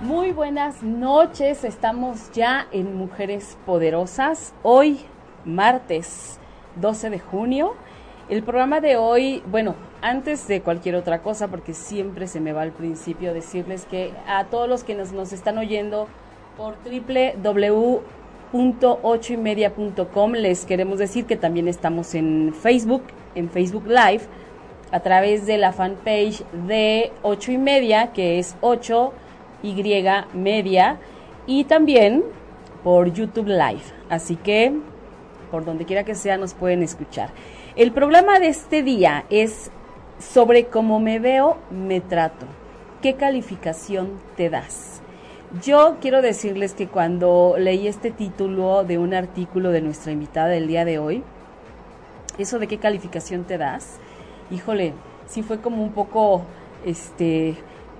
Muy buenas noches, estamos ya en Mujeres Poderosas. Hoy, martes 12 de junio. El programa de hoy, bueno, antes de cualquier otra cosa, porque siempre se me va al principio decirles que a todos los que nos, nos están oyendo por www.ochoymedia.com les queremos decir que también estamos en Facebook, en Facebook Live, a través de la fanpage de Ocho y Media, que es 8 y media y también por YouTube Live. Así que por donde quiera que sea nos pueden escuchar. El problema de este día es sobre cómo me veo, me trato. ¿Qué calificación te das? Yo quiero decirles que cuando leí este título de un artículo de nuestra invitada del día de hoy, eso de qué calificación te das, híjole, sí fue como un poco, este,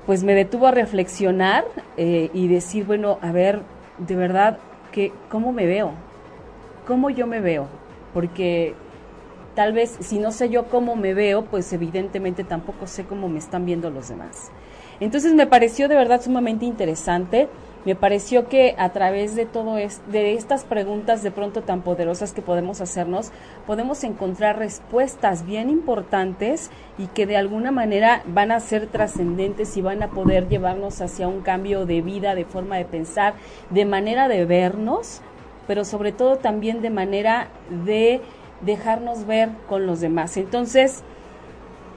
pues me detuvo a reflexionar eh, y decir, bueno, a ver, de verdad, que, ¿cómo me veo? ¿Cómo yo me veo? Porque tal vez si no sé yo cómo me veo, pues evidentemente tampoco sé cómo me están viendo los demás. Entonces me pareció de verdad sumamente interesante me pareció que a través de todo es, de estas preguntas de pronto tan poderosas que podemos hacernos, podemos encontrar respuestas bien importantes y que de alguna manera van a ser trascendentes y van a poder llevarnos hacia un cambio de vida, de forma de pensar, de manera de vernos, pero sobre todo también de manera de dejarnos ver con los demás. Entonces,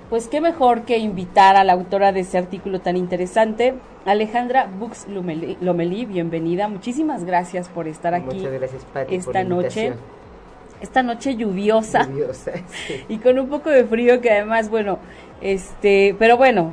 pues qué mejor que invitar a la autora de ese artículo tan interesante, Alejandra Bux Lomelí, bienvenida. Muchísimas gracias por estar aquí gracias, esta noche. Esta noche lluviosa, y con un poco de frío que además, bueno, este, pero bueno,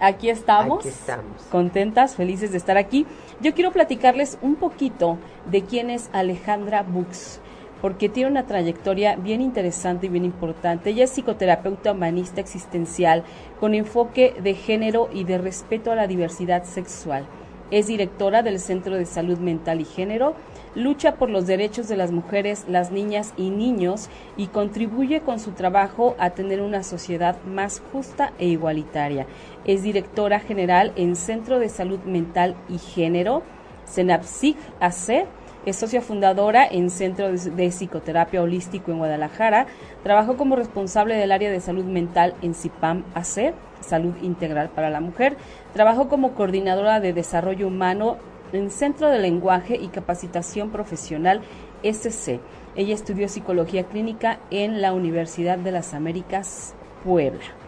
aquí estamos, aquí estamos, contentas, felices de estar aquí. Yo quiero platicarles un poquito de quién es Alejandra Bux porque tiene una trayectoria bien interesante y bien importante. Ella es psicoterapeuta humanista existencial con enfoque de género y de respeto a la diversidad sexual. Es directora del Centro de Salud Mental y Género, lucha por los derechos de las mujeres, las niñas y niños y contribuye con su trabajo a tener una sociedad más justa e igualitaria. Es directora general en Centro de Salud Mental y Género, CENAPSIC AC, es socia fundadora en Centro de Psicoterapia Holístico en Guadalajara. Trabajó como responsable del área de salud mental en CIPAM AC, Salud Integral para la Mujer. Trabajó como coordinadora de desarrollo humano en Centro de Lenguaje y Capacitación Profesional SC. Ella estudió psicología clínica en la Universidad de las Américas, Puebla.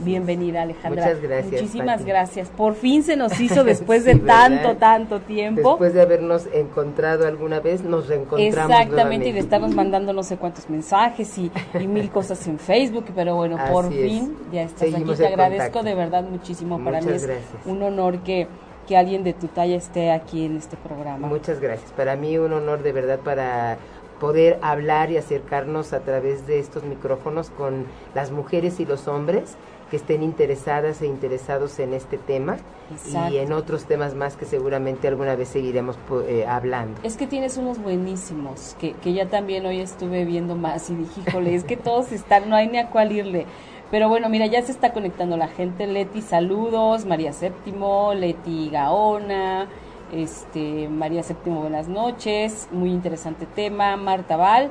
Bienvenida Alejandra. Muchas gracias. Muchísimas gracias. Por fin se nos hizo después de tanto, tanto tiempo. Después de habernos encontrado alguna vez, nos reencontramos. Exactamente, y de estarnos mandando no sé cuántos mensajes y, mil cosas en Facebook, pero bueno, por fin ya estás aquí. Te agradezco de verdad muchísimo. Para mí es un honor que, que alguien de tu talla esté aquí en este programa. Muchas gracias. Para mí un honor de verdad para poder hablar y acercarnos a través de estos micrófonos con las mujeres y los hombres que estén interesadas e interesados en este tema y en otros temas más que seguramente alguna vez seguiremos eh, hablando. Es que tienes unos buenísimos, que, que ya también hoy estuve viendo más y dije, híjole, es que todos están, no hay ni a cuál irle. Pero bueno, mira, ya se está conectando la gente. Leti, saludos. María Séptimo, Leti Gaona, este, María Séptimo, buenas noches. Muy interesante tema. Marta Val.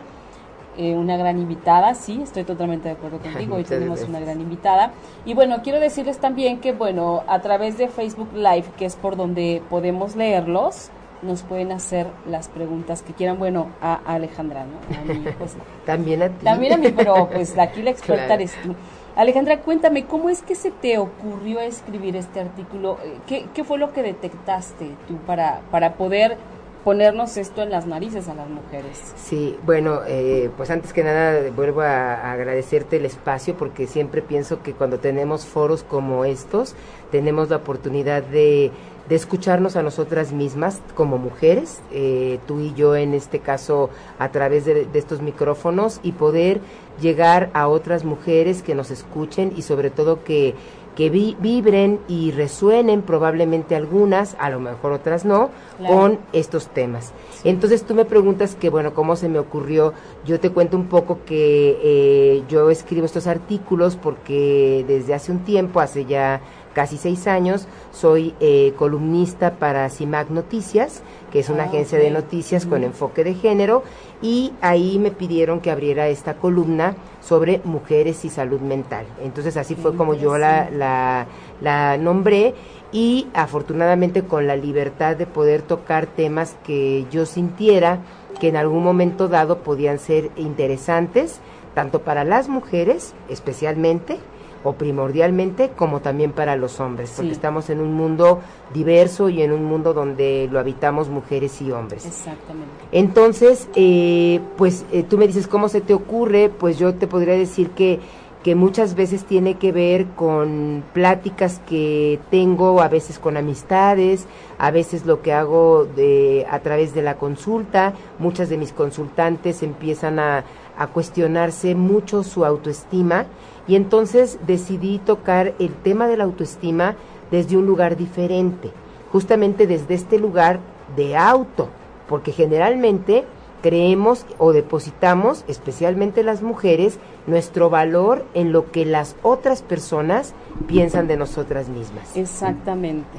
Eh, una gran invitada, sí, estoy totalmente de acuerdo contigo, hoy tenemos una gran invitada. Y bueno, quiero decirles también que, bueno, a través de Facebook Live, que es por donde podemos leerlos, nos pueden hacer las preguntas que quieran, bueno, a, Alejandra, ¿no? pues, también a ti. También a mí, pero pues aquí la experta eres tú. Alejandra, cuéntame, ¿cómo es que se te ocurrió escribir este artículo? Eh, ¿Qué, fue lo que detectaste tú para, para poder ponernos esto en las narices a las mujeres? Sí, bueno, eh, pues antes que nada vuelvo a, agradecerte el espacio porque siempre pienso que cuando tenemos foros como estos, tenemos la oportunidad de, de escucharnos a nosotras mismas como mujeres, eh, tú y yo en este caso a través de, de estos micrófonos y poder llegar a otras mujeres que nos escuchen y sobre todo que, que vibren y resuenen probablemente algunas, a lo mejor otras no, con estos temas. Entonces tú me preguntas que, bueno, ¿cómo se me ocurrió? Yo te cuento un poco que eh, yo escribo estos artículos porque desde hace un tiempo, hace ya casi seis años, soy eh, columnista para CIMAC Noticias, que es una ah, agencia de noticias con enfoque de género, y ahí me pidieron que abriera esta columna sobre mujeres y salud mental. Entonces así fue como yo la, la, la nombré y afortunadamente con la libertad de poder tocar temas que yo sintiera que en algún momento dado podían ser interesantes, tanto para las mujeres especialmente, o primordialmente como también para los hombres, porque estamos en un mundo diverso y en un mundo donde lo habitamos mujeres y hombres. Exactamente. Entonces, eh, pues eh, tú me dices, ¿cómo se te ocurre? Pues yo te podría decir que que muchas veces tiene que ver con pláticas que tengo, a veces con amistades, a veces lo que hago de, a través de la consulta. Muchas de mis consultantes empiezan a, a cuestionarse mucho su autoestima y entonces decidí tocar el tema de la autoestima desde un lugar diferente, justamente desde este lugar de auto, porque generalmente creemos o depositamos, especialmente las mujeres, nuestro valor en lo que las otras personas piensan de nosotras mismas. Exactamente.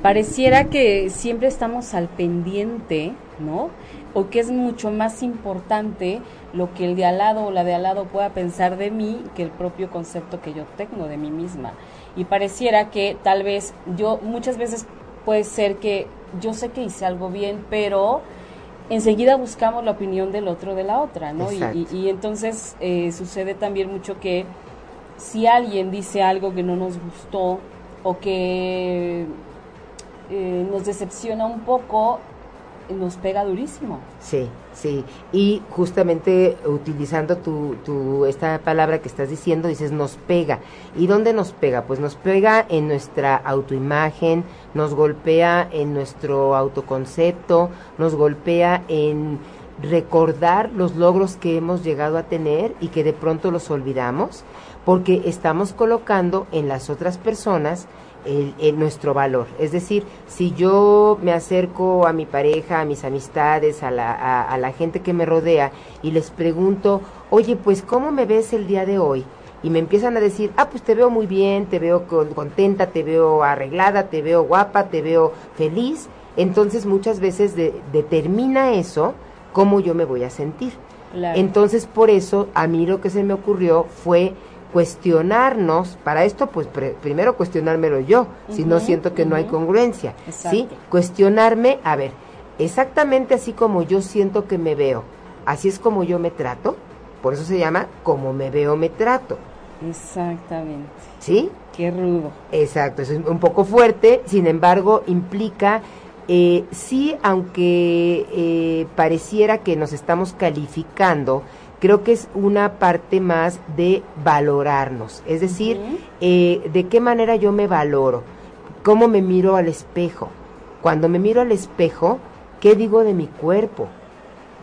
Pareciera que siempre estamos al pendiente, ¿no? O que es mucho más importante lo que el de al lado o la de al lado pueda pensar de mí que el propio concepto que yo tengo de mí misma. Y pareciera que tal vez yo muchas veces puede ser que yo sé que hice algo bien, pero enseguida buscamos la opinión del otro de la otra, ¿no? Y, entonces eh, sucede también mucho que si alguien dice algo que no nos gustó o que eh, nos decepciona un poco, nos pega durísimo. Sí, sí. Y justamente utilizando tu, esta palabra que estás diciendo, dices nos pega. ¿Y dónde nos pega? Pues nos pega en nuestra autoimagen, nos golpea en nuestro autoconcepto, nos golpea en recordar los logros que hemos llegado a tener y que de pronto los olvidamos porque estamos colocando en las otras personas el, nuestro valor. Es decir, si yo me acerco a mi pareja, a mis amistades, a la, a, la gente que me rodea y les pregunto, oye, pues, ¿cómo me ves el día de hoy? Y me empiezan a decir, ah, pues te veo muy bien, te veo contenta, te veo arreglada, te veo guapa, te veo feliz. Entonces muchas veces determina eso cómo yo me voy a sentir. Entonces por eso a mí lo que se me ocurrió fue cuestionarnos, para esto pues primero cuestionármelo yo, si no siento que no hay congruencia, ¿sí? Cuestionarme, a ver, exactamente así como yo siento que me veo, así es como yo me trato, por eso se llama como me veo, me trato. Exactamente. ¿Sí? Qué rudo. Exacto, es un poco fuerte, sin embargo implica eh, sí, aunque eh, pareciera que nos estamos calificando, creo que es una parte más de valorarnos, es decir, eh, de qué manera yo me valoro, cómo me miro al espejo. Cuando me miro al espejo, ¿qué digo de mi cuerpo?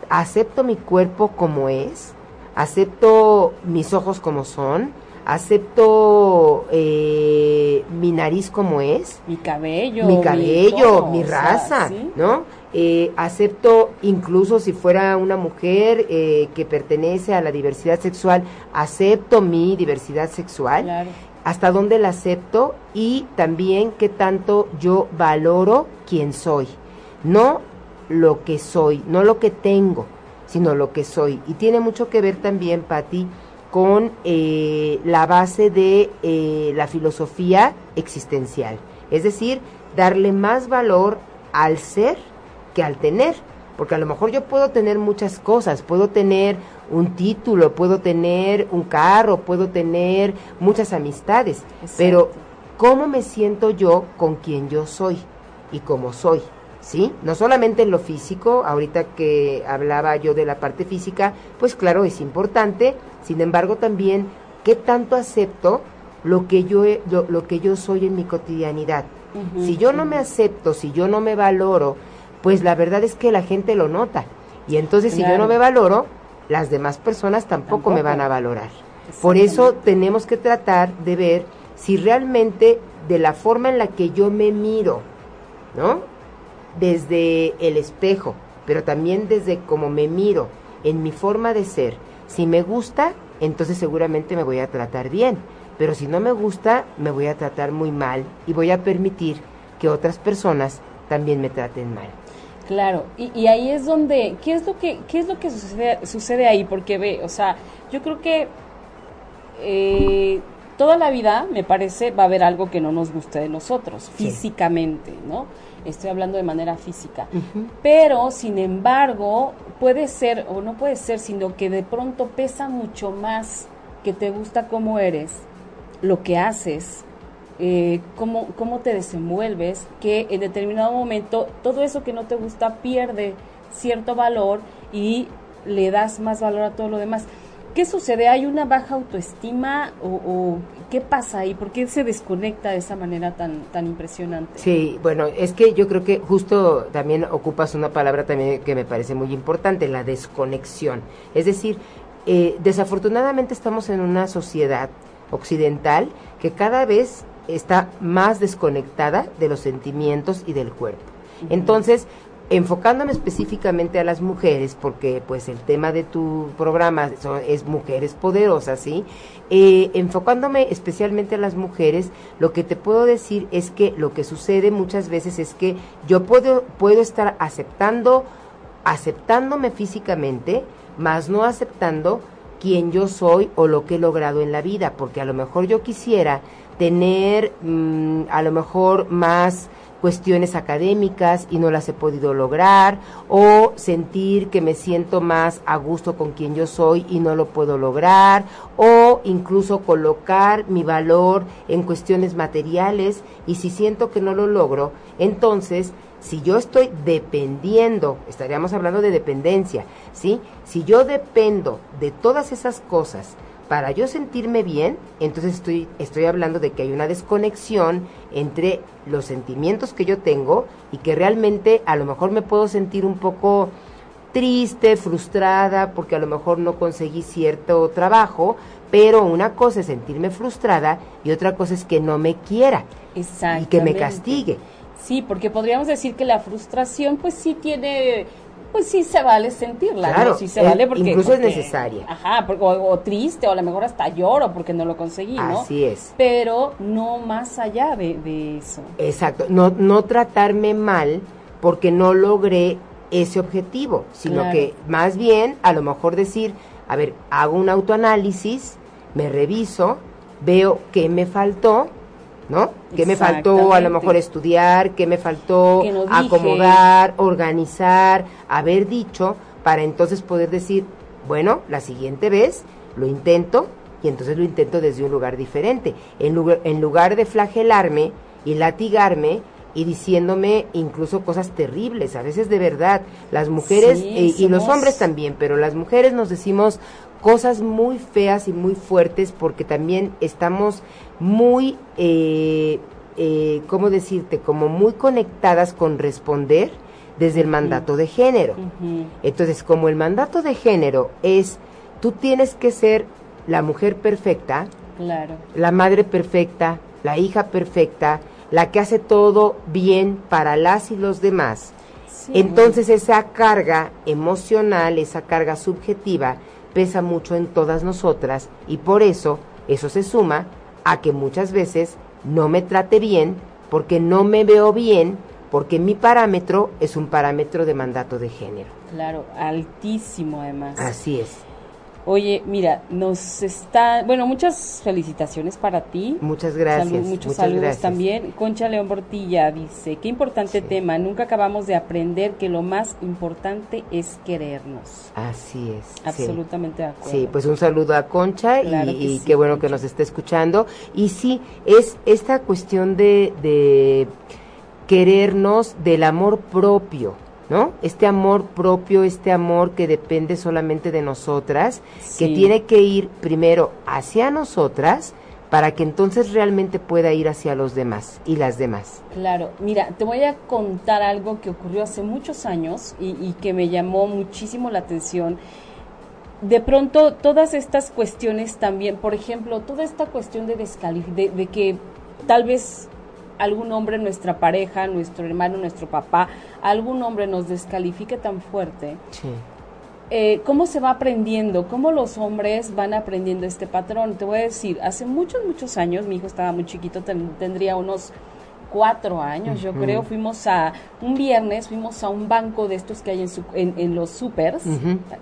¿Acepto mi cuerpo como es? ¿Acepto mis ojos como son? acepto eh, mi nariz como es. Mi cabello. Mi cabello, mi, raza, ¿no? Eh, acepto incluso si fuera una mujer eh, que pertenece a la diversidad sexual, acepto mi diversidad sexual. Hasta dónde la acepto y también qué tanto yo valoro quién soy. No lo que soy, no lo que tengo, sino lo que soy. Y tiene mucho que ver también, Patti, con eh, la base de eh, la filosofía existencial. Es decir, darle más valor al ser que al tener. porque a lo mejor yo puedo tener muchas cosas, puedo tener un título, puedo tener un carro, puedo tener muchas amistades, pero ¿cómo me siento yo con quien yo soy y cómo soy? ¿Sí? No solamente en lo físico, ahorita que hablaba yo de la parte física, pues claro, es importante, sin embargo también, ¿qué tanto acepto lo que yo, lo, que yo soy en mi cotidianidad? si yo no me acepto, si yo no me valoro, pues la verdad es que la gente lo nota. Y entonces si yo no me valoro, las demás personas tampoco, me van a valorar. Por eso tenemos que tratar de ver si realmente de la forma en la que yo me miro, ¿no? Desde el espejo, pero también desde cómo me miro, en mi forma de ser. Si me gusta, entonces seguramente me voy a tratar bien. Pero si no me gusta, me voy a tratar muy mal y voy a permitir que otras personas también me traten mal. Claro, y, ahí es donde, ¿qué es lo que, qué es lo que sucede, sucede ahí? Porque ve, o sea, yo creo que eh, toda la vida, me parece, va a haber algo que no nos guste de nosotros, físicamente, ¿no? Estoy hablando de manera física. Pero, sin embargo, puede ser, o no puede ser, sino que de pronto pesa mucho más que te gusta como eres, lo que haces, eh, cómo, cómo te desenvuelves, que en determinado momento todo eso que no te gusta pierde cierto valor y le das más valor a todo lo demás. ¿Qué sucede? ¿Hay una baja autoestima o, qué pasa ahí? ¿Por qué se desconecta de esa manera tan, tan impresionante? Sí, bueno, es que yo creo que justo también ocupas una palabra también que me parece muy importante, la desconexión. Es decir, eh, desafortunadamente estamos en una sociedad occidental que cada vez está más desconectada de los sentimientos y del cuerpo. Entonces, enfocándome específicamente a las mujeres, porque pues el tema de tu programa es mujeres poderosas, ¿sí? Eh, enfocándome especialmente a las mujeres, lo que te puedo decir es que lo que sucede muchas veces es que yo puedo, puedo estar aceptando, aceptándome físicamente, más no aceptando quién yo soy o lo que he logrado en la vida, porque a lo mejor yo quisiera tener mm, a lo mejor más cuestiones académicas y no las he podido lograr, o sentir que me siento más a gusto con quien yo soy y no lo puedo lograr, o incluso colocar mi valor en cuestiones materiales y si siento que no lo logro, entonces si yo estoy dependiendo, estaríamos hablando de dependencia, ¿sí? Si yo dependo de todas esas cosas, para yo sentirme bien, entonces estoy, estoy hablando de que hay una desconexión entre los sentimientos que yo tengo y que realmente a lo mejor me puedo sentir un poco triste, frustrada, porque a lo mejor no conseguí cierto trabajo, pero una cosa es sentirme frustrada y otra cosa es que no me quiera y que me castigue. Sí, porque podríamos decir que la frustración pues sí tiene pues sí se vale sentirla, claro, Sí se vale porque... Incluso es necesaria. Ajá, o, triste, o a lo mejor hasta lloro porque no lo conseguí, ¿no? Así es. Pero no más allá de, eso. Exacto, no, no tratarme mal porque no logré ese objetivo, sino que más bien a lo mejor decir, a ver, hago un autoanálisis, me reviso, veo qué me faltó ¿no? ¿Qué me faltó a lo mejor estudiar? ¿Qué me faltó acomodar, organizar, haber dicho para entonces poder decir, bueno, la siguiente vez lo intento y entonces lo intento desde un lugar diferente. En lugar, en lugar de flagelarme y latigarme y diciéndome incluso cosas terribles, a veces de verdad, las mujeres eh, y los hombres también, pero las mujeres nos decimos cosas muy feas y muy fuertes porque también estamos muy, eh, eh, ¿cómo decirte? Como muy conectadas con responder desde el mandato de género. Entonces, como el mandato de género es, tú tienes que ser la mujer perfecta, claro. la madre perfecta, la hija perfecta, la que hace todo bien para las y los demás. Entonces esa carga emocional, esa carga subjetiva, pesa mucho en todas nosotras y por eso eso se suma a que muchas veces no me trate bien porque no me veo bien porque mi parámetro es un parámetro de mandato de género. Claro, altísimo además. Así es. Oye, mira, nos está, bueno, muchas felicitaciones para ti. Muchas gracias. Salud- muchos muchas saludos gracias. también. Concha León Bortilla dice, qué importante tema, nunca acabamos de aprender que lo más importante es querernos. Así es. sí. Absolutamente de acuerdo. Sí, pues un saludo a Concha y- Claro y, que sí, qué bueno que nos esté escuchando. Y sí, es esta cuestión de, de querernos del amor propio, ¿no? Este amor propio, este amor que depende solamente de nosotras, que tiene que ir primero hacia nosotras para que entonces realmente pueda ir hacia los demás y las demás. Claro, mira, te voy a contar algo que ocurrió hace muchos años y, y que me llamó muchísimo la atención. De pronto, todas estas cuestiones también, por ejemplo, toda esta cuestión de, de que tal vez algún hombre, nuestra pareja, nuestro hermano, nuestro papá, algún hombre nos descalifique tan fuerte, Sí. eh, ¿cómo se va aprendiendo? ¿Cómo los hombres van aprendiendo este patrón? Te voy a decir, hace muchos, muchos años, mi hijo estaba muy chiquito, ten- tendría unos cuatro años, yo creo, fuimos a, un viernes fuimos a un banco de estos que hay en, su- en, en los supers,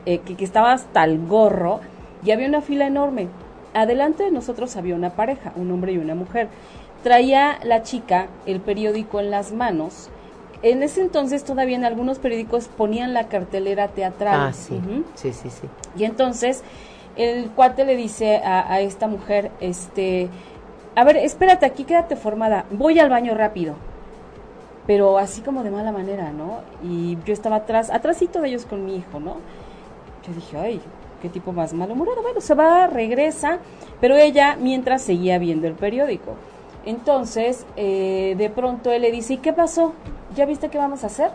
eh, que, que estaba hasta el gorro, y había una fila enorme. Adelante de nosotros había una pareja, un hombre y una mujer. Traía la chica el periódico en las manos. En ese entonces todavía en algunos periódicos ponían la cartelera teatral. Ah, sí. Sí, sí, sí. Y entonces el cuate le dice a, a esta mujer, este, a ver, espérate aquí, quédate formada, voy al baño rápido. Pero así como de mala manera, ¿no? Y yo estaba atrás, atrásito de ellos con mi hijo, ¿no? Yo dije, ay, qué tipo más malhumorado. Bueno, se va, regresa, pero ella mientras seguía viendo el periódico. Entonces, eh, de pronto él le dice, ¿y qué pasó? ¿Ya viste qué vamos a hacer?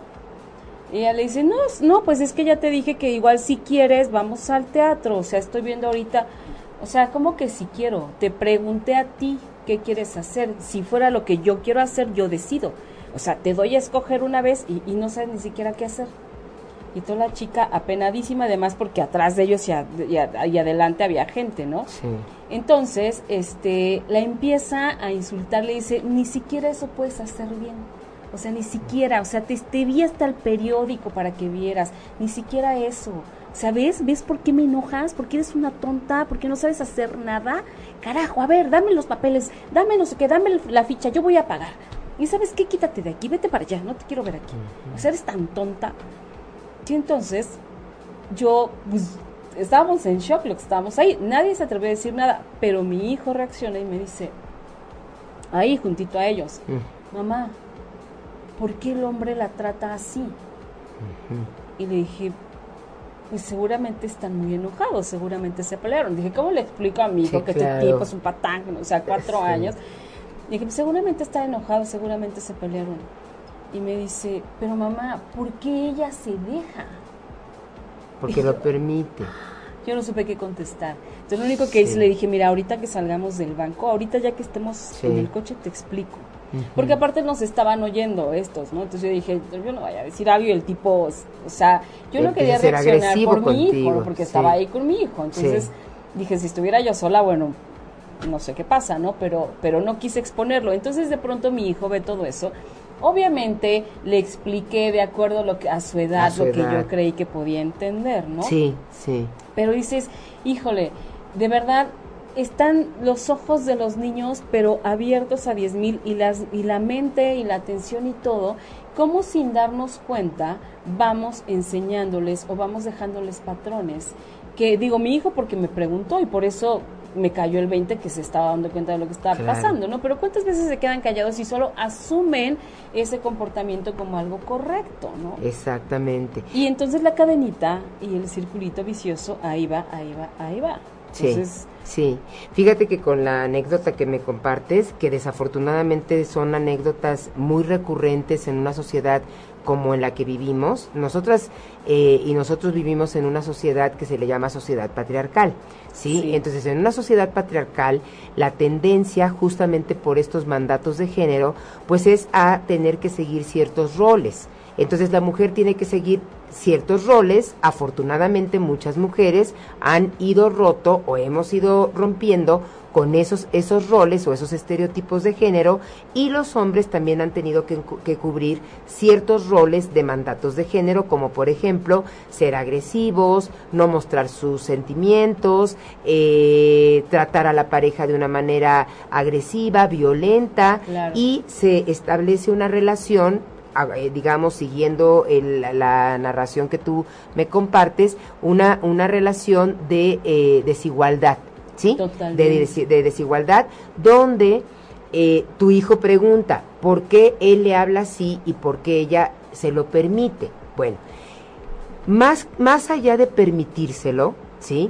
Y ella le dice, no, no, pues es que ya te dije que igual si quieres vamos al teatro, o sea, estoy viendo ahorita, o sea, como que si quiero, te pregunté a ti qué quieres hacer, si fuera lo que yo quiero hacer, yo decido, o sea, te doy a escoger una vez y, no sabes ni siquiera qué hacer. Y toda la chica apenadísima, además porque atrás de ellos y, y y adelante había gente, ¿no? Sí. Entonces, este, la empieza a insultar, le dice, ni siquiera eso puedes hacer bien. O sea, ni siquiera, o sea, te, vi hasta el periódico para que vieras, ni siquiera eso. Sea, ¿ves? ¿Ves por qué me enojas? ¿Por qué eres una tonta? ¿Por qué no sabes hacer nada? Carajo, a ver, dame los papeles, dame no sé qué, dame la ficha, yo voy a pagar. Y sabes qué, quítate de aquí, vete para allá, no te quiero ver aquí. O sea, eres tan tonta. Y entonces, yo, pues, estábamos en shock lo que estábamos ahí. Nadie se atrevió a decir nada, pero mi hijo reacciona y me dice, ahí juntito a ellos, Mm. mamá, ¿por qué el hombre la trata así? Y le dije, pues seguramente están muy enojados, seguramente se pelearon. Dije, ¿cómo le explico a mi hijo Sí, que claro. este tipo es un patán, o sea, cuatro Sí. años? Dije, pues seguramente están enojados, seguramente se pelearon. Y me dice, pero mamá, ¿por qué ella se deja? Porque lo permite. Yo no supe qué contestar. Entonces lo único que hice le dije, mira, ahorita que salgamos del banco, ahorita ya que estemos Sí. en el coche te explico. Porque aparte nos estaban oyendo estos, ¿no? Entonces yo dije, yo no vaya a decir algo y el tipo, o sea, yo no quería reaccionar por mi hijo, porque sí. estaba ahí con mi hijo. Entonces dije, si estuviera yo sola, bueno, no sé qué pasa, ¿no? Pero, pero no quise exponerlo. Entonces de pronto mi hijo ve todo eso. Obviamente le expliqué de acuerdo a, lo que, a su edad, A su lo que yo creí que podía entender, ¿no? Sí, sí. Pero dices, híjole, de verdad están los ojos de los niños, pero abiertos a diez mil y, las, y la mente y la atención y todo, como sin darnos cuenta vamos enseñándoles o vamos dejándoles patrones. Que digo, mi hijo porque me preguntó y por eso me cayó el 20 que se estaba dando cuenta de lo que estaba Claro. pasando, ¿no? Pero ¿cuántas veces se quedan callados y solo asumen ese comportamiento como algo correcto, ¿no? Exactamente. Y entonces la cadenita y el circulito vicioso, ahí va, ahí va, ahí va. Sí, sí. Fíjate que con la anécdota que me compartes, que desafortunadamente son anécdotas muy recurrentes en una sociedad como en la que vivimos, nosotras eh, y nosotros vivimos en una sociedad que se le llama sociedad patriarcal, ¿sí? Sí. Entonces, en una sociedad patriarcal, la tendencia, justamente por estos mandatos de género, pues es a tener que seguir ciertos roles. Entonces, la mujer tiene que seguir ciertos roles. Afortunadamente, muchas mujeres han ido roto o hemos ido rompiendo con esos, esos roles o esos estereotipos de género y los hombres también han tenido que, que, cubrir ciertos roles de mandatos de género, como por ejemplo ser agresivos, no mostrar sus sentimientos, eh, tratar a la pareja de una manera agresiva, violenta y se establece una relación eh, digamos, siguiendo la narración que tú me compartes, una, una relación de eh, desigualdad, ¿sí? De, de, desigualdad, donde eh, tu hijo pregunta, ¿por qué él le habla así y por qué ella se lo permite? Bueno, más, más allá de permitírselo, ¿sí?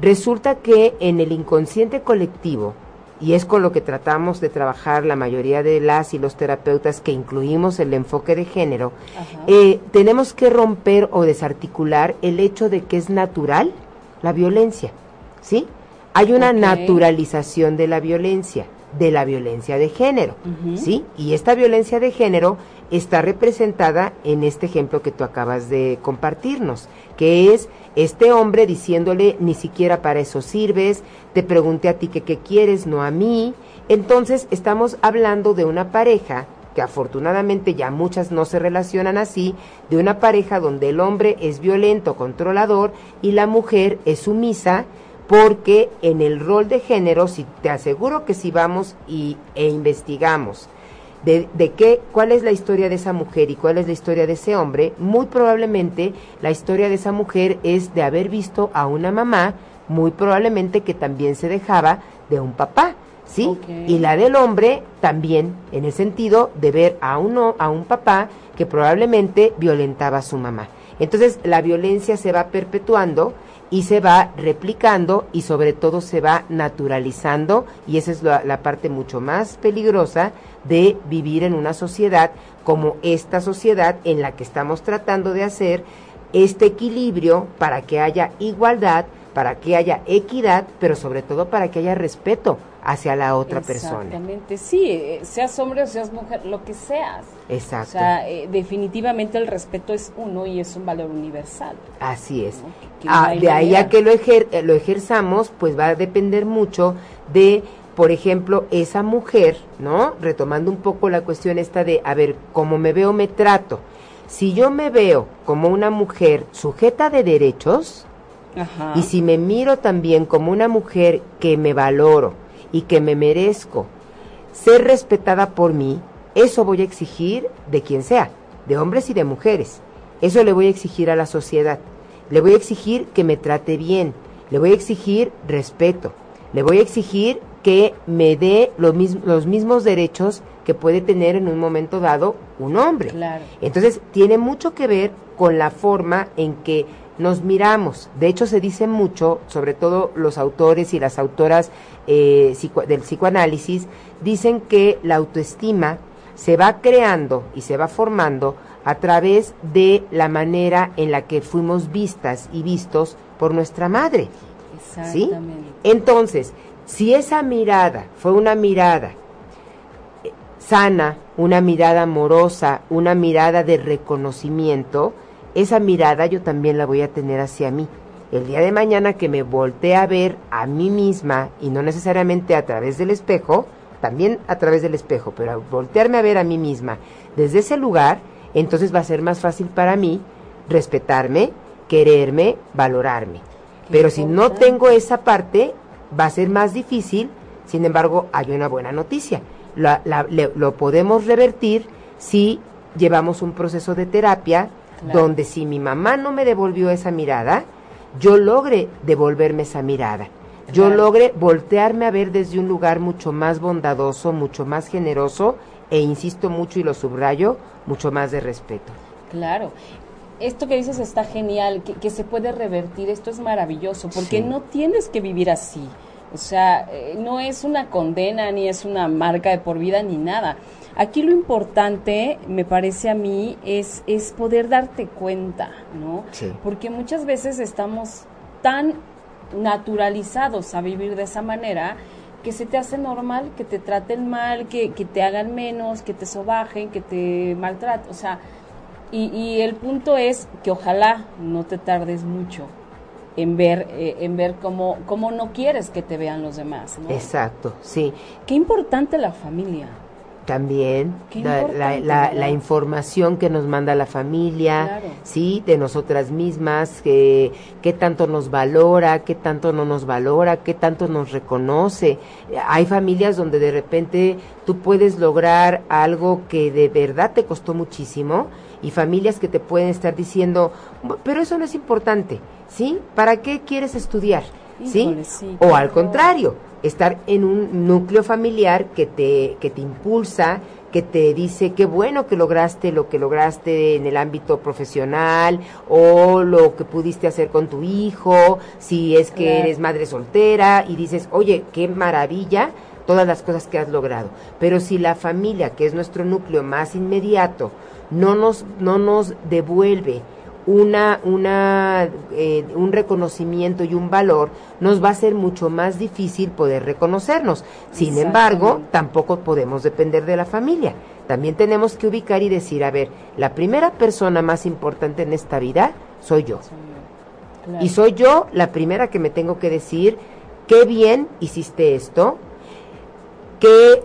Resulta que en el inconsciente colectivo, y es con lo que tratamos de trabajar la mayoría de las y los terapeutas que incluimos el enfoque de género, eh, tenemos que romper o desarticular el hecho de que es natural la violencia, ¿sí? Hay una naturalización de la violencia, de la violencia de género, ¿sí? Y esta violencia de género está representada en este ejemplo que tú acabas de compartirnos, que es este hombre diciéndole ni siquiera para eso sirves, te pregunté a ti que qué quieres, no a mí. Entonces estamos hablando de una pareja que afortunadamente ya muchas no se relacionan así, de una pareja donde el hombre es violento, controlador y la mujer es sumisa, porque en el rol de género, si te aseguro que si vamos y, e investigamos de, de qué, cuál es la historia de esa mujer y cuál es la historia de ese hombre, muy probablemente la historia de esa mujer es de haber visto a una mamá, muy probablemente que también se dejaba de un papá, ¿sí? Y la del hombre también, en el sentido de ver a uno, a un papá que probablemente violentaba a su mamá. Entonces la violencia se va perpetuando y se va replicando y sobre todo se va naturalizando y esa es la, la parte mucho más peligrosa de vivir en una sociedad como esta sociedad en la que estamos tratando de hacer este equilibrio para que haya igualdad, para que haya equidad, pero sobre todo para que haya respeto hacia la otra persona. Exactamente, sí, eh, seas hombre o seas mujer, lo que seas. Exacto. O sea, eh, definitivamente el respeto es uno y es un valor universal. Así es. ah, de ahí a que lo, ejer eh, lo ejerzamos, pues va a depender mucho de por ejemplo, esa mujer, ¿no? Retomando un poco la cuestión esta de, a ver, cómo me veo, me trato. Si yo me veo como una mujer sujeta de derechos, y si me miro también como una mujer que me valoro y que me merezco ser respetada por mí, eso voy a exigir de quien sea, de hombres y de mujeres. Eso le voy a exigir a la sociedad. Le voy a exigir que me trate bien. Le voy a exigir respeto. Le voy a exigir que me dé los, los mismos derechos que puede tener en un momento dado un hombre. Entonces, tiene mucho que ver con la forma en que nos miramos. De hecho, se dice mucho, sobre todo los autores y las autoras eh, del psicoanálisis, dicen que la autoestima se va creando y se va formando a través de la manera en la que fuimos vistas y vistos por nuestra madre. ¿sí? Entonces, si esa mirada fue una mirada eh, sana, una mirada amorosa, una mirada de reconocimiento, esa mirada yo también la voy a tener hacia mí. El día de mañana que me voltee a ver a mí misma y no necesariamente a través del espejo, también a través del espejo, pero voltearme a ver a mí misma desde ese lugar, entonces va a ser más fácil para mí respetarme, quererme, valorarme. Pero si no tengo esa parte, va a ser más difícil, sin embargo, hay una buena noticia. lo podemos revertir si llevamos un proceso de terapia donde si mi mamá no me devolvió esa mirada, yo logre devolverme esa mirada. Yo logre voltearme a ver desde un lugar mucho más bondadoso, mucho más generoso e insisto mucho y lo subrayo, mucho más de respeto. Claro, esto que dices está genial, que, se puede revertir, esto es maravilloso, porque no tienes que vivir así. O sea, eh, no es una condena, ni es una marca de por vida, ni nada. Aquí lo importante, me parece a mí, es, es poder darte cuenta, ¿no? Porque muchas veces estamos tan naturalizados a vivir de esa manera que se te hace normal que te traten mal, que, que te hagan menos, que te sobajen, que te maltraten. O sea, y, y el punto es que ojalá no te tardes mucho en ver, eh, en ver cómo, cómo no quieres que te vean los demás. ¿no? Exacto, sí. Qué importante la familia. También la, la- la- información que nos manda la familia, Claro. sí, de nosotras mismas, que qué tanto nos valora, qué tanto no nos valora, qué tanto nos reconoce. Hay familias donde de repente tú puedes lograr algo que de verdad te costó muchísimo y familias que te pueden estar diciendo, "Bu- pero eso no es importante, ¿sí? ¿Para qué quieres estudiar? ¿Sí? O al contrario, estar en un núcleo familiar que te, que te impulsa, que te dice qué bueno que lograste lo que lograste en el ámbito profesional o lo que pudiste hacer con tu hijo, si es que eres madre soltera y dices, oye, qué maravilla todas las cosas que has logrado. Pero si la familia, que es nuestro núcleo más inmediato, no nos, no nos devuelve una, una, eh, un reconocimiento y un valor, nos va a ser mucho más difícil poder reconocernos. Sin embargo, tampoco podemos depender de la familia. También tenemos que ubicar y decir, a ver, la primera persona más importante en esta vida soy yo. Claro. Y soy yo la primera que me tengo que decir, qué bien hiciste esto, qué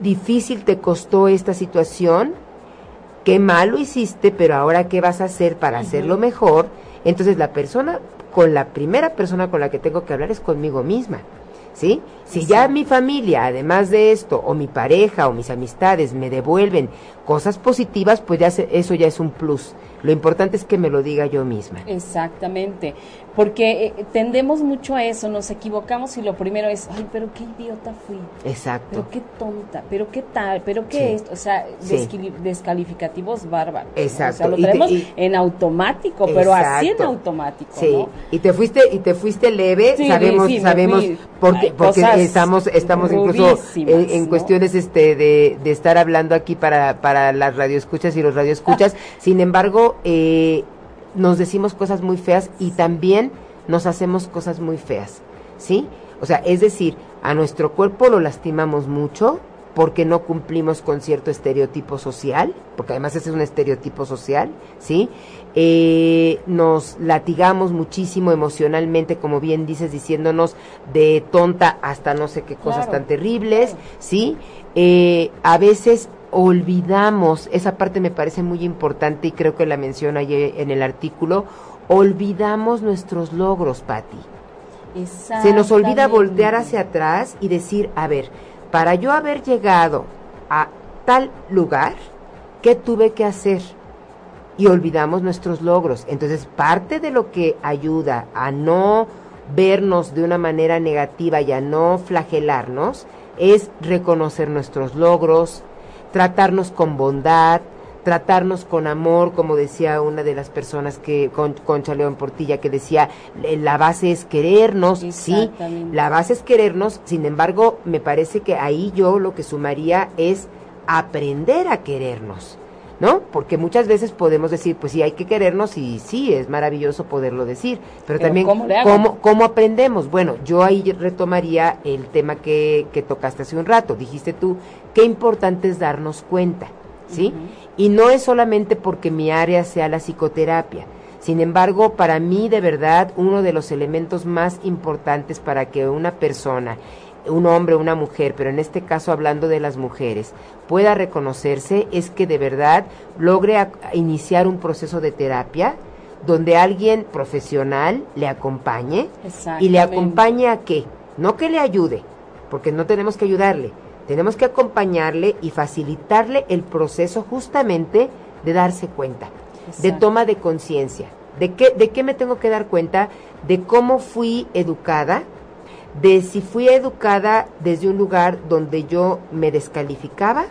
difícil te costó esta situación, qué mal lo hiciste, pero ahora qué vas a hacer para hacerlo mejor. Entonces la persona, con la primera persona con la que tengo que hablar es conmigo misma. ¿Sí? Si ya mi familia, además de esto, o mi pareja o mis amistades me devuelven cosas positivas, pues ya se- eso ya es un plus. Lo importante es que me lo diga yo misma. Exactamente, porque eh, tendemos mucho a eso, nos equivocamos y lo primero es, ay, pero qué idiota fui, Exacto. pero qué tonta, pero qué tal, pero qué Sí. esto, o sea, Sí. descalificativos bárbaros. ¿no? Exacto, O sea, lo y te- traemos y- en automático, pero así en automático, Sí, ¿no? y te fuiste y te fuiste leve, Sí, sabemos sabemos porque porque cosas estamos estamos incluso rudísimas, en, cuestiones este de, de estar hablando aquí para para las radioescuchas y los radioescuchas. Sin embargo, eh, nos decimos cosas muy feas y también nos hacemos cosas muy feas, ¿sí? O sea, es decir, a nuestro cuerpo lo lastimamos mucho porque no cumplimos con cierto estereotipo social, porque además ese es un estereotipo social, ¿sí? Eh, nos latigamos muchísimo emocionalmente, como bien dices, diciéndonos de tonta hasta no sé qué cosas Claro, tan terribles. ¿sí? Eh, a veces olvidamos, esa parte me parece muy importante y creo que la menciona ahí en el artículo, olvidamos nuestros logros, Patti. Se nos olvida voltear hacia atrás y decir, a ver, para yo haber llegado a tal lugar, ¿qué tuve que hacer? Y olvidamos nuestros logros. Entonces, parte de lo que ayuda a no vernos de una manera negativa y a no flagelarnos es reconocer nuestros logros, tratarnos con bondad, tratarnos con amor, como decía una de las personas que, con, Concha León Portilla, que decía, "Eh, la base es querernos, sí, la base es querernos, sin embargo, me parece que ahí yo lo que sumaría es aprender a querernos, ¿no? Porque muchas veces podemos decir, pues sí, hay que querernos y sí, es maravilloso poderlo decir, pero, Pero también. ¿cómo, cómo aprendemos? Bueno, yo ahí retomaría el tema que, que tocaste hace un rato, dijiste tú, qué importante es darnos cuenta, ¿sí? Y no es solamente porque mi área sea la psicoterapia. Sin embargo, para mí de verdad uno de los elementos más importantes para que una persona, un hombre, una mujer, pero en este caso hablando de las mujeres, pueda reconocerse es que de verdad logre a- iniciar un proceso de terapia donde alguien profesional le acompañe y le acompañe a qué? No que le ayude, porque no tenemos que ayudarle, tenemos que acompañarle y facilitarle el proceso justamente de darse cuenta, de toma de conciencia. ¿De qué, ¿De qué me tengo que dar cuenta? De cómo fui educada, de si fui educada desde un lugar donde yo me descalificaba,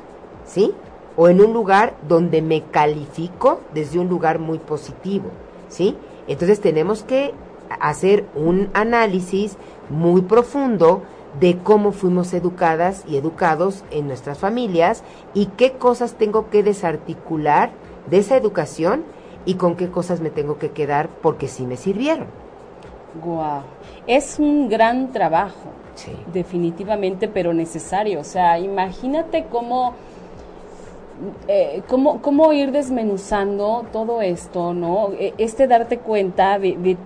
¿sí? O en un lugar donde me califico desde un lugar muy positivo, ¿sí? Entonces tenemos que hacer un análisis muy profundo de cómo fuimos educadas y educados en nuestras familias y qué cosas tengo que desarticular de esa educación y con qué cosas me tengo que quedar porque sí me sirvieron. Guau. Es un gran trabajo, Sí. definitivamente, pero necesario. O sea, imagínate cómo, eh, cómo, cómo ir desmenuzando todo esto, ¿no? Eh, Este darte cuenta de, de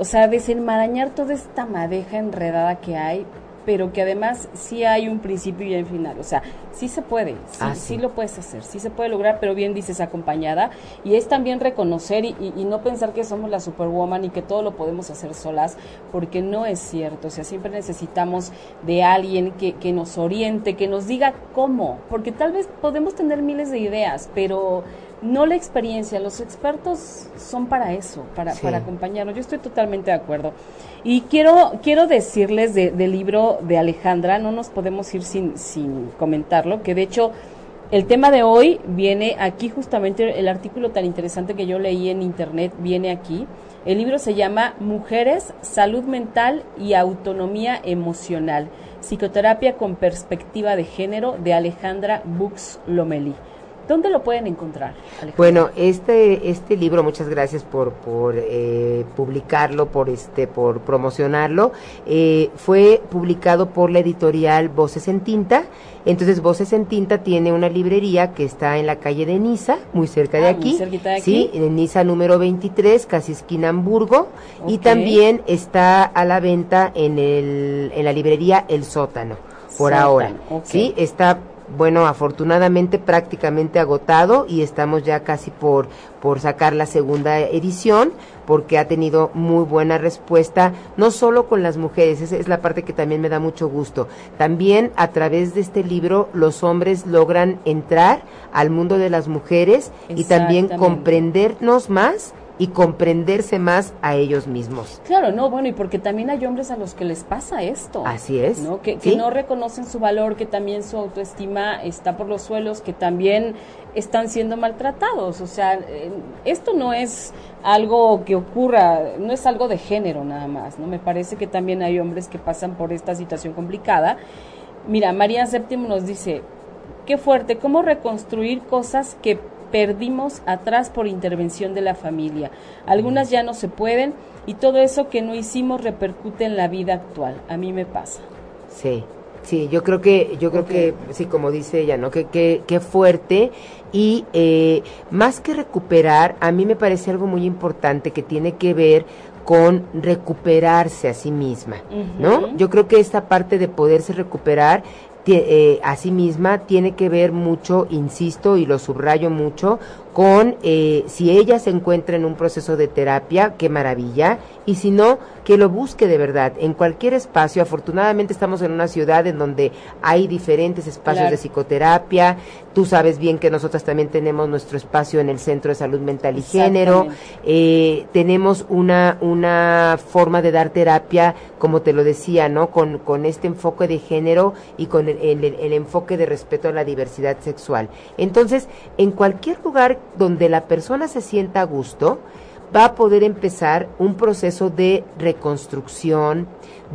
o sea, desenmarañar toda esta madeja enredada que hay, pero que además sí hay un principio y un final. O sea, sí se puede, sí, Ah, sí. sí. lo puedes hacer, sí se puede lograr, pero bien dices acompañada. Y es también reconocer y, y- y no pensar que somos la superwoman y que todo lo podemos hacer solas, porque no es cierto. O sea, siempre necesitamos de alguien que, que nos oriente, que nos diga cómo, porque tal vez podemos tener miles de ideas, pero no la experiencia. Los expertos son para eso, para, Sí. para acompañarnos. Yo estoy totalmente de acuerdo. Y quiero, quiero decirles de- del libro de Alejandra, no nos podemos ir sin, sin comentarlo, que de hecho el tema de hoy viene aquí justamente, el artículo tan interesante que yo leí en internet viene aquí. El libro se llama Mujeres, Salud Mental y Autonomía Emocional, Psicoterapia con Perspectiva de Género de Alejandra Bux Lomeli. ¿Dónde lo pueden encontrar? Alejandra? Bueno, este este libro, muchas gracias por por eh, publicarlo, por este por promocionarlo. eh, fue publicado por la editorial Voces en Tinta. Entonces Voces en Tinta tiene una librería que está en la calle de Niza, muy cerca de Ah, muy aquí. cerquita de Sí, aquí. en Niza número 23, casi esquina Hamburgo. Y también está a la venta en el en la librería El Sótano. Por Sótano, ahora. Sí, está bueno, afortunadamente prácticamente agotado y estamos ya casi por, por sacar la segunda edición porque ha tenido muy buena respuesta, no solo con las mujeres, esa es la parte que también me da mucho gusto. También a través de este libro los hombres logran entrar al mundo de las mujeres y también comprendernos más y comprenderse más a ellos mismos. Claro, no, bueno, y porque también hay hombres a los que les pasa esto. Así es, ¿no? Que, que no reconocen su valor, que también su autoestima está por los suelos, que también están siendo maltratados. O sea, eh, esto no es algo que ocurra, no es algo de género nada más, ¿no? Me parece que también hay hombres que pasan por esta situación complicada. Mira, María Séptimo nos dice, qué fuerte, cómo reconstruir cosas que perdimos atrás por intervención de la familia. Algunas ya no se pueden y todo eso que no hicimos repercute en la vida actual. A mí me pasa. Sí, sí, yo creo que, yo creo que, sí, como dice ella, ¿no? Que, que, que fuerte y eh, más que recuperar, a mí me parece algo muy importante que tiene que ver con recuperarse a sí misma, ¿no? Yo creo que esta parte de poderse recuperar eh, a sí misma tiene que ver mucho, insisto, y lo subrayo mucho, con eh, si ella se encuentra en un proceso de terapia, qué maravilla, y si no, que lo busque de verdad en cualquier espacio. Afortunadamente estamos en una ciudad en donde hay diferentes espacios Claro. de psicoterapia. Tú sabes bien que nosotras también tenemos nuestro espacio en el Centro de Salud Mental y Género. Eh, tenemos una, una forma de dar terapia, como te lo decía, ¿no? Con, con este enfoque de género y con el, el- el enfoque de respeto a la diversidad sexual. Entonces, en cualquier lugar donde la persona se sienta a gusto, va a poder empezar un proceso de reconstrucción,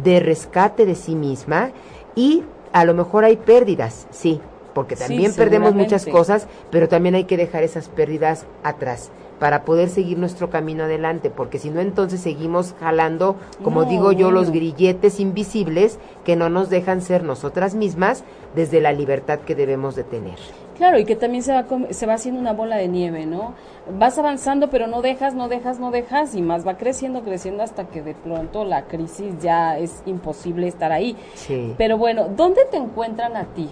de rescate de sí misma y a lo mejor hay pérdidas, sí, porque Sí, también perdemos muchas cosas, pero también hay que dejar esas pérdidas atrás para poder seguir nuestro camino adelante, porque si no entonces seguimos jalando, como No, digo yo, los grilletes invisibles que no nos dejan ser nosotras mismas desde la libertad que debemos de tener. Claro, y que también se va, se va haciendo una bola de nieve, ¿no? Vas avanzando, pero no dejas, no dejas, no dejas, y más va creciendo, creciendo hasta que de pronto la crisis ya es imposible estar ahí. Sí. Pero bueno, ¿dónde te encuentran a ti?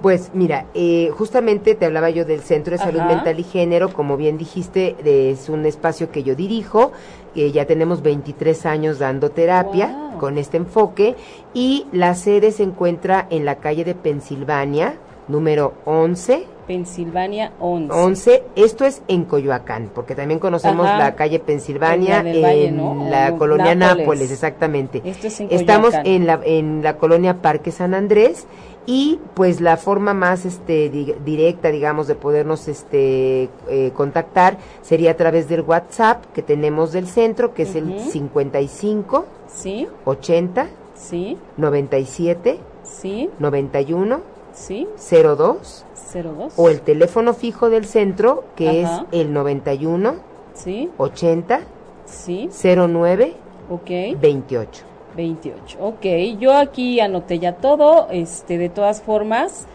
Pues mira, eh, justamente te hablaba yo del Centro de Salud Ajá. Mental y Género, como bien dijiste, de- es un espacio que yo dirijo, eh, ya tenemos 23 años dando terapia Wow. con este enfoque y la sede se encuentra en la calle de Pensilvania, número 11. Pensilvania 11. 11, esto es en Coyoacán, porque también conocemos Ajá. la calle Pensilvania En la colonia Nápoles. Nápoles, exactamente. Esto es en Estamos en la, en la colonia Parque San Andrés y pues la forma más este di- directa, digamos, de podernos este eh, contactar sería a través del WhatsApp que tenemos del centro, que es el Ujú. 55 Sí, 80 sí, 97 sí, 91 sí, 02 02. o el teléfono fijo del centro que Ajá. es el 91 Sí, 80 sí, 09 ok. 28. 28. Ok, yo aquí anoté ya todo. Este, de todas formas,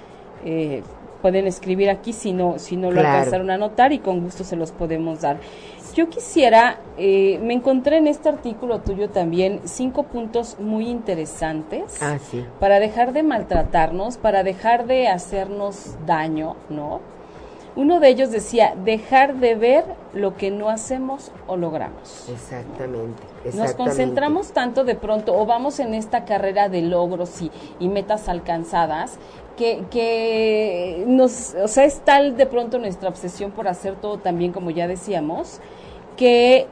eh, pueden escribir aquí si no, si no lo Claro. alcanzaron a anotar y con gusto se los podemos dar. Yo quisiera, eh, me encontré en este artículo tuyo también cinco puntos muy interesantes Ah, sí. para dejar de maltratarnos, para dejar de hacernos daño, ¿no? Uno de ellos decía, dejar de ver lo que no hacemos o logramos. Exactamente. Nos concentramos tanto de pronto o vamos en esta carrera de logros y, y metas alcanzadas que, que nos, o sea, es tal de pronto nuestra obsesión por hacer todo también como ya decíamos, que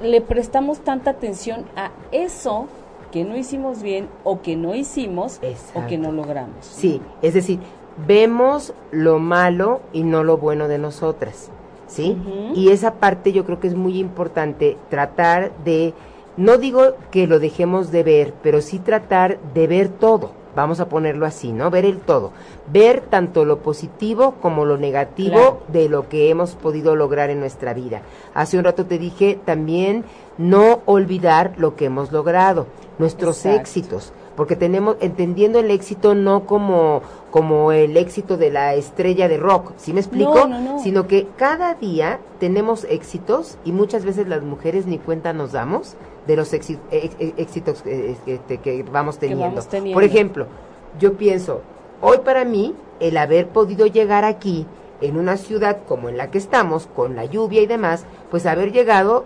le prestamos tanta atención a eso que no hicimos bien o que no hicimos o que no logramos. Sí, es decir, vemos lo malo y no lo bueno de nosotras, ¿sí? Y esa parte yo creo que es muy importante tratar de, no digo que lo dejemos de ver, pero sí tratar de ver todo, vamos a ponerlo así, ¿no? Ver el todo, ver tanto lo positivo como lo negativo Claro. de lo que hemos podido lograr en nuestra vida. Hace un rato te dije también no olvidar lo que hemos logrado, nuestros Exacto. éxitos porque tenemos entendiendo el éxito no como como el éxito de la estrella de rock, ¿sí me explico? No, no, no. Sino que cada día tenemos éxitos y muchas veces las mujeres ni cuenta nos damos de los ex- ex- éxitos eh, este, que vamos Que teniendo. vamos teniendo. Por ejemplo, yo pienso, hoy para mí el haber podido llegar aquí en una ciudad como en la que estamos, con la lluvia y demás, pues haber llegado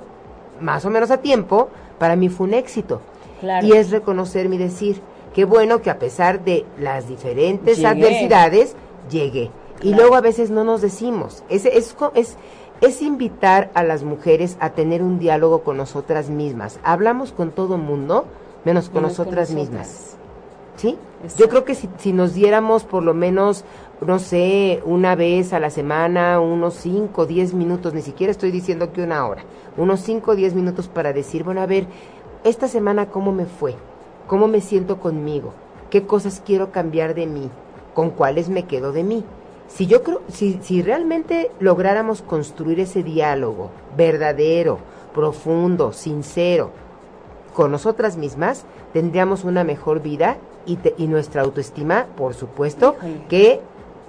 más o menos a tiempo, para mí fue un éxito. Claro. Y es reconocerme y decir, qué bueno que a pesar de las diferentes Llegué. adversidades, llegué. Y luego a veces no nos decimos. Es, es, es, es invitar a las mujeres a tener un diálogo con nosotras mismas. Hablamos con todo mundo, menos con Menos nosotras nosotras. mismas. ¿Sí? Exacto. Yo creo que si, si nos diéramos por lo menos, no sé, una vez a la semana, unos 5, 10 minutos, ni siquiera estoy diciendo que una hora, unos 5, 10 minutos para decir, bueno, a ver, esta semana cómo me fue, cómo me siento conmigo, qué cosas quiero cambiar de mí, con cuáles me quedo de mí. Si yo creo, si, si realmente lográramos construir ese diálogo verdadero, profundo, sincero, con nosotras mismas, tendríamos una mejor vida y, te- y nuestra autoestima, por supuesto, Híjole. que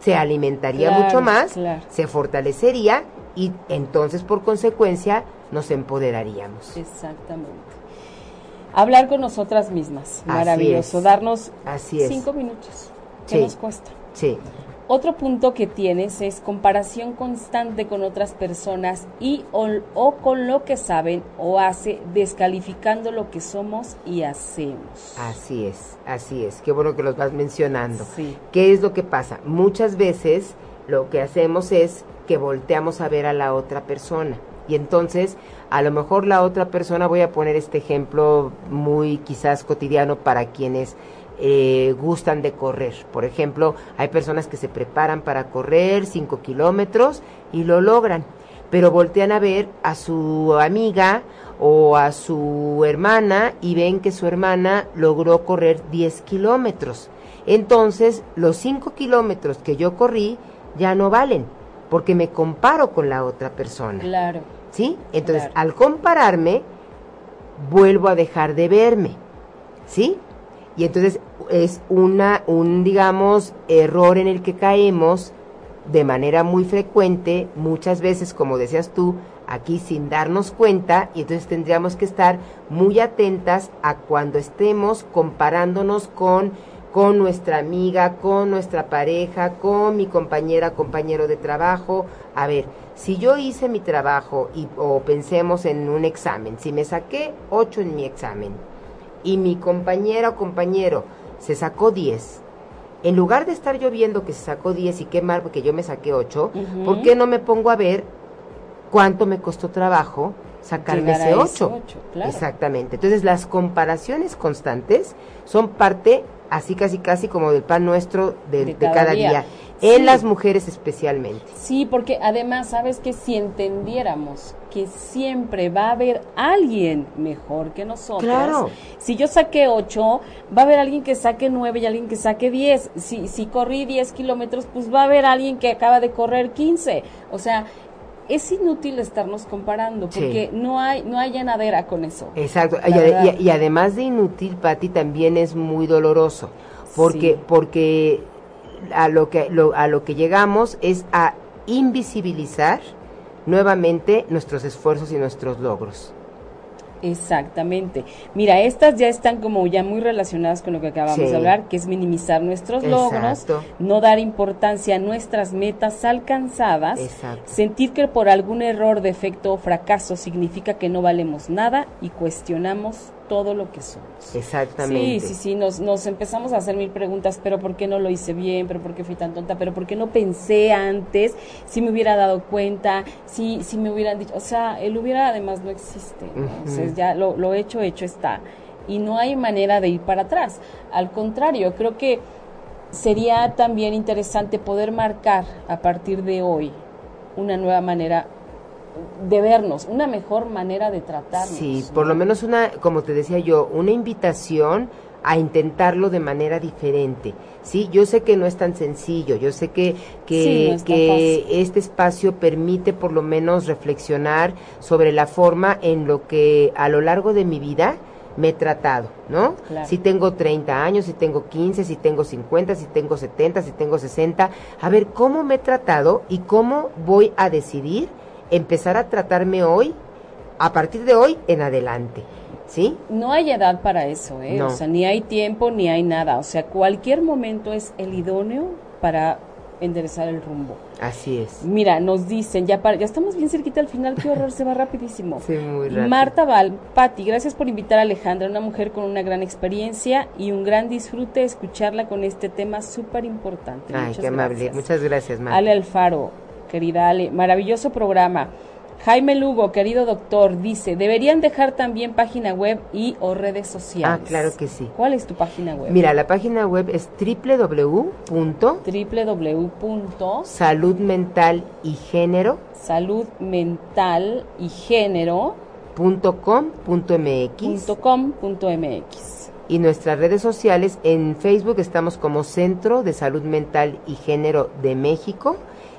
se alimentaría Claro, mucho más, claro. se fortalecería y entonces por consecuencia nos empoderaríamos. Exactamente. Hablar con nosotras mismas, Así maravilloso. es. Darnos Así es. cinco minutos. ¿Qué Sí. nos cuesta? Sí, Otro punto que tienes es comparación constante con otras personas y o, o con lo que saben o hace, descalificando lo que somos y hacemos. así es, así es. Qué bueno que los vas mencionando. Sí. ¿Qué es lo que pasa? Muchas veces lo que hacemos es que volteamos a ver a la otra persona. Y entonces, a lo mejor la otra persona, voy a poner este ejemplo muy quizás cotidiano para quienes eh, gustan de correr. Por ejemplo, hay personas que se preparan para correr 5 kilómetros y lo logran, pero voltean a ver a su amiga o a su hermana y ven que su hermana logró correr 10 kilómetros. Entonces, los 5 kilómetros que yo corrí ya no valen, porque me comparo con la otra persona. Claro. ¿Sí? Entonces, Claro. al compararme, vuelvo a dejar de verme. ¿Sí? Y entonces es una, un, digamos, error en el que caemos de manera muy frecuente, muchas veces, como decías tú, aquí sin darnos cuenta, y entonces tendríamos que estar muy atentas a cuando estemos comparándonos con, con nuestra amiga, con nuestra pareja, con mi compañera, compañero de trabajo. A ver, si yo hice mi trabajo y, o pensemos en un examen, si me saqué 8 en mi examen y mi compañera o compañero se sacó 10, en lugar de estar yo viendo que se sacó 10 y qué mal porque yo me saqué 8, Ujú. ¿por qué no me pongo a ver cuánto me costó trabajo sacarme ese ese 8? ocho, claro. Exactamente. Entonces las comparaciones constantes son parte así casi casi como del pan nuestro de, De de cada cada, día. día, en Sí. las mujeres especialmente. Sí, porque además, sabes que si entendiéramos que siempre va a haber alguien mejor que nosotros, Claro. si yo saqué 8, va a haber alguien que saque 9 y alguien que saque 10. Si, si corrí 10 kilómetros, pues va a haber alguien que acaba de correr 15. O sea, es inútil estarnos comparando Sí. porque no hay no hay llenadera con eso. Exacto. Y, y- y además de inútil, Patti, también es muy doloroso. Porque, Sí. porque a lo que lo, a lo que llegamos es a invisibilizar nuevamente nuestros esfuerzos y nuestros logros. Exactamente. Mira, estas ya están como ya muy relacionadas con lo que acabamos Sí. de hablar, que es minimizar nuestros logros, no dar importancia a nuestras metas alcanzadas, Exacto. sentir que por algún error, defecto o fracaso significa que no valemos nada y cuestionamos todo lo que somos. Exactamente. Sí, sí, sí, nos, nos empezamos a hacer mil preguntas, pero ¿por qué no lo hice bien? ¿Pero por qué fui tan tonta? ¿Pero por qué no pensé antes? Si me hubiera dado cuenta, si, si me hubieran dicho, o sea, el hubiera además no existe, Ujú. ya lo, lo hecho, hecho está. Y no hay manera de ir para atrás. Al contrario, creo que sería también interesante poder marcar a partir de hoy una nueva manera de vernos, una mejor manera de tratarnos. Sí, ¿no? por lo menos una, como te decía yo, una invitación a intentarlo de manera diferente. Sí, yo sé que no es tan sencillo, yo sé que, que, Sí, no es tan que este espacio permite por lo menos reflexionar sobre la forma en lo que a lo largo de mi vida me he tratado, ¿no? Claro. Si tengo 30 años, si tengo 15, si tengo 50, si tengo 70, si tengo 60, a ver cómo me he tratado y cómo voy a decidir empezar a tratarme hoy, a partir de hoy en adelante, ¿sí? No hay edad para eso, ¿eh? No. O sea, ni hay tiempo ni hay nada. O sea, cualquier momento es el idóneo para enderezar el rumbo. Así es. Mira, nos dicen, ya, para, ya estamos bien cerquita al final, qué horror, se va rapidísimo. Sí, muy rápido. Marta Val, Patti, gracias por invitar a Alejandra, una mujer con una gran experiencia y un gran disfrute escucharla con este tema súper importante. Ay, Muchas qué amable. gracias. Muchas gracias, Marta. Ale Alfaro, querida Ale, maravilloso programa. Jaime Lugo, querido doctor, dice, deberían dejar también página web y o redes sociales. Ah, claro que sí. ¿Cuál es tu página web? Mira, la página web es www.salud www.saludmentaligénero.com.mx mental y género y nuestras redes sociales en Facebook estamos como Centro de Salud Mental y Género de México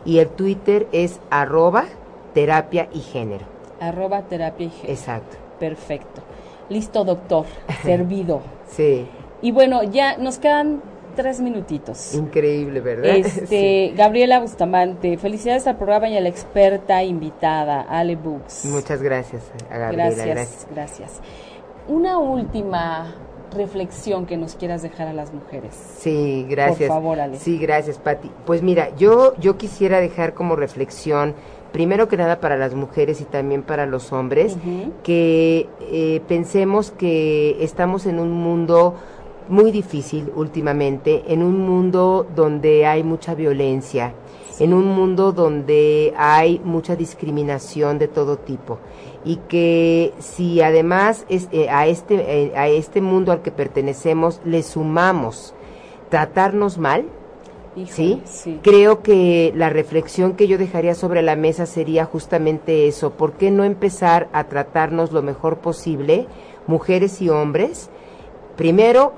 y el Twitter es arroba terapia y género. arroba terapia y género. Exacto. Perfecto. Listo, doctor. Servido. Sí, Y bueno, ya nos quedan tres minutitos. increíble, ¿verdad? Este, Gabriela Bustamante, felicidades al programa y a la experta invitada, Ale Books. Sí. Muchas gracias, a Gabriela. gracias, gracias. gracias. Una última reflexión que nos quieras dejar a las mujeres. Sí, gracias. Por favor, Ale. Sí, gracias, Pati. Pues mira, yo, yo quisiera dejar como reflexión, primero que nada para las mujeres y también para los hombres, que eh, pensemos que estamos en un mundo muy difícil últimamente, en un mundo donde hay mucha violencia, en un mundo donde hay mucha discriminación de todo tipo y que si además es, eh, a este eh, a este mundo al que pertenecemos le sumamos tratarnos mal, Híjole, ¿sí? sí. Creo que la reflexión que yo dejaría sobre la mesa sería justamente eso, ¿por qué no empezar a tratarnos lo mejor posible, mujeres y hombres? Primero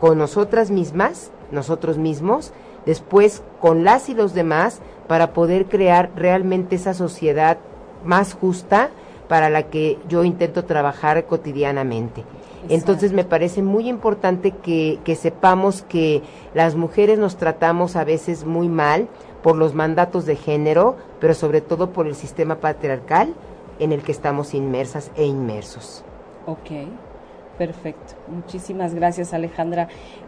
con nosotras mismas, nosotros mismos, después con las y los demás, para poder crear realmente esa sociedad más justa para la que yo intento trabajar cotidianamente. Entonces me parece muy importante que, que sepamos que las mujeres nos tratamos a veces muy mal por los mandatos de género, pero sobre todo por el sistema patriarcal en el que estamos inmersas e inmersos. Ok, perfecto. Muchísimas gracias, Alejandra.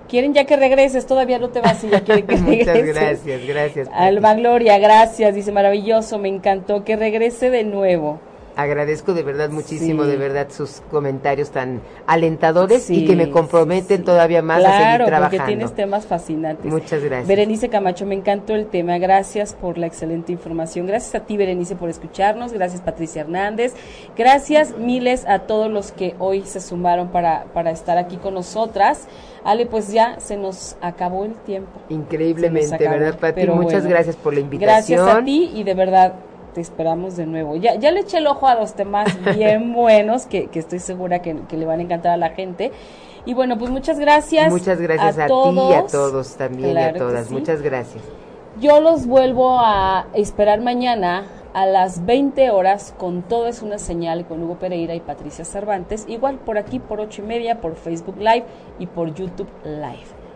¿Quieren ya que regreses? Todavía no te vas y ya quieren que Muchas regreses. gracias, gracias. Alma Gloria, gracias. Dice, maravilloso, me encantó que regrese de nuevo. Agradezco de verdad muchísimo, Sí. de verdad, sus comentarios tan alentadores Sí, y que me comprometen sí. todavía más a seguir Claro, trabajando. porque tienes temas fascinantes. Muchas gracias. Berenice Camacho, me encantó el tema. Gracias por la excelente información. Gracias a ti, Berenice, por escucharnos. Gracias, Patricia Hernández. Gracias miles a todos los que hoy se sumaron para, para estar aquí con nosotras. Ale, pues ya se nos acabó el tiempo. Increíblemente, acabó, ¿verdad, Pati? Muchas bueno. gracias por la invitación. Gracias a ti y de verdad te esperamos de nuevo. Ya, ya le eché el ojo a dos temas bien buenos que, que estoy segura que, que le van a encantar a la gente. Y bueno, pues muchas gracias. Muchas gracias a, ti y a todos también Claro y a todas. sí. Muchas gracias. Yo los vuelvo a esperar mañana a las 20 horas con Todo es una señal con Hugo Pereira y Patricia Cervantes. Igual por aquí por ocho y media, por Facebook Live y por YouTube Live.